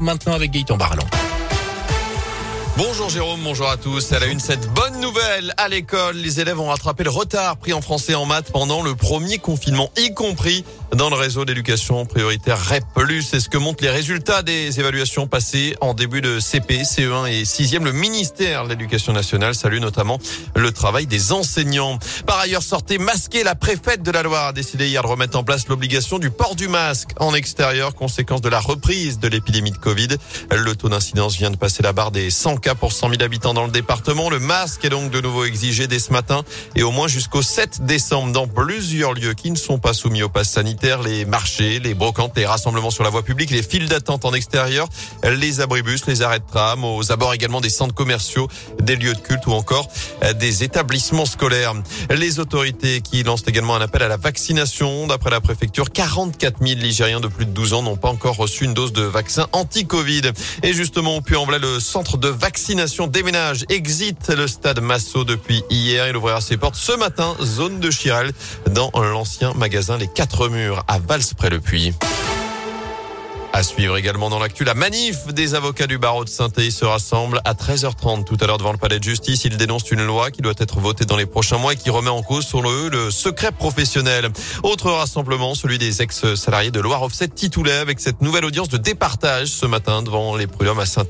maintenant avec Gaëtan Barallon. Bonjour Jérôme, bonjour à tous. À la une, cette bonne nouvelle à l'école. Les élèves ont rattrapé le retard pris en français et en maths pendant le premier confinement, y compris dans le réseau d'éducation prioritaire REP+. C'est ce que montrent les résultats des évaluations passées en début de CP, CE1 et 6e. Le ministère de l'Éducation nationale salue notamment le travail des enseignants. Par ailleurs, sortez masqué. La préfète de la Loire a décidé hier de remettre en place l'obligation du port du masque en extérieur, conséquence de la reprise de l'épidémie de Covid. Le taux d'incidence vient de passer la barre des 100 cas pour 100 000 habitants dans le département. Le masque est donc de nouveau exigé dès ce matin et au moins jusqu'au 7 décembre dans plusieurs lieux qui ne sont pas soumis au pass sanitaire, les marchés, les brocantes, les rassemblements sur la voie publique, les files d'attente en extérieur, les abribus, les arrêts de tram, aux abords également des centres commerciaux, des lieux de culte ou encore des établissements scolaires. Les autorités qui lancent également un appel à la vaccination. D'après la préfecture, 44 000 Ligériens de plus de 12 ans n'ont pas encore reçu une dose de vaccin anti-Covid. Et justement, au Puy-en-Velay, le centre de vaccination vaccination déménage, exit le stade Massot depuis hier. Il ouvrira ses portes ce matin, zone de Chirel, dans l'ancien magasin Les Quatre Murs à Vals près le Puy. À suivre également dans l'actu, la manif des avocats du barreau de saint se rassemble à 13h30 tout à l'heure devant le palais de justice. Ils dénoncent une loi qui doit être votée dans les prochains mois et qui remet en cause sur le, le secret professionnel. Autre rassemblement, celui des ex-salariés de Loire Offset Titoulet avec cette nouvelle audience de départage ce matin devant les prud'hommes à saint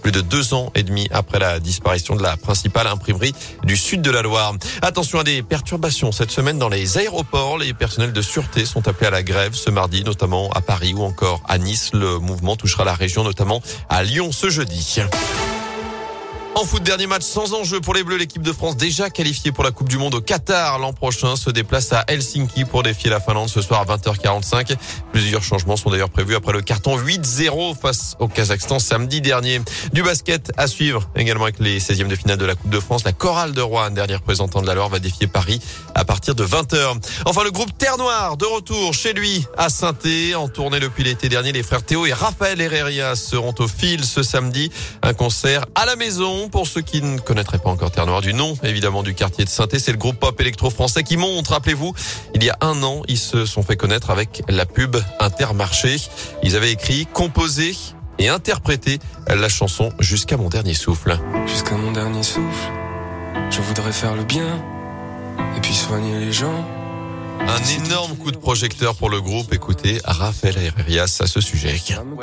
plus de deux ans et demi après la disparition de la principale imprimerie du sud de la Loire. Attention à des perturbations cette semaine dans les aéroports. Les personnels de sûreté sont appelés à la grève ce mardi, notamment à Paris ou encore à Nice. Le mouvement touchera la région, notamment à Lyon ce jeudi. En foot, dernier match sans enjeu pour les Bleus. L'équipe de France déjà qualifiée pour la Coupe du Monde au Qatar l'an prochain se déplace à Helsinki pour défier la Finlande ce soir à 20h45. Plusieurs changements sont d'ailleurs prévus après le carton 8-0 face au Kazakhstan samedi dernier. Du basket à suivre également avec les 16e de finale de la Coupe de France. La chorale de Rouen, dernier représentant de la Loire, va défier Paris à partir de 20h. Enfin, le groupe Terre Noire de retour chez lui à saint en tournée depuis l'été dernier. Les frères Théo et Raphaël Herrera seront au fil ce samedi. Un concert à la maison pour ceux qui ne connaîtraient pas encore Terre Noire, du nom évidemment du quartier de saint c'est le groupe pop électro-français qui monte. Rappelez-vous, il y a un an, ils se sont fait connaître avec la pub Intermarché. Ils avaient écrit, composé et interprété la chanson Jusqu'à mon dernier souffle. Jusqu'à mon dernier souffle, je voudrais faire le bien et puis soigner les gens. Un énorme coup de projecteur pour le groupe. Écoutez, Raphaël Herrias à ce sujet.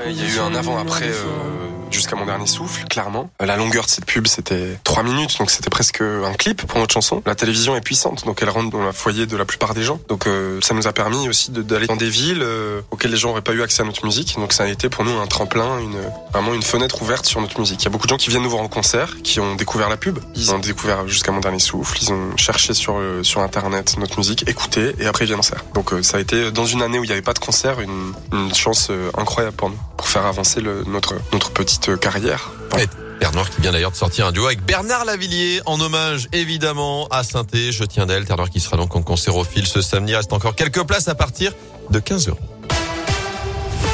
il y a eu un avant-après euh, jusqu'à mon dernier souffle, clairement. La longueur de cette pub, c'était trois minutes, donc c'était presque un clip pour notre chanson. La télévision est puissante, donc elle rentre dans la foyer de la plupart des gens. Donc euh, ça nous a permis aussi d'aller dans des villes euh, auxquelles les gens n'auraient pas eu accès à notre musique. Donc ça a été pour nous un tremplin, une, vraiment une fenêtre ouverte sur notre musique. Il y a beaucoup de gens qui viennent nous voir en concert, qui ont découvert la pub. Ils ont découvert jusqu'à mon dernier souffle. Ils ont cherché sur sur internet notre musique, écouté et après ils viennent en concert. Donc euh, ça a été dans une année où il n'y avait pas de concert une, une chance incroyable pour nous pour faire avancer le, notre notre petite carrière. Terre qui vient d'ailleurs de sortir un duo avec Bernard Lavillier en hommage évidemment à saint Je tiens d'elle. Terre qui sera donc en concert au ce samedi. Reste encore quelques places à partir de 15 euros.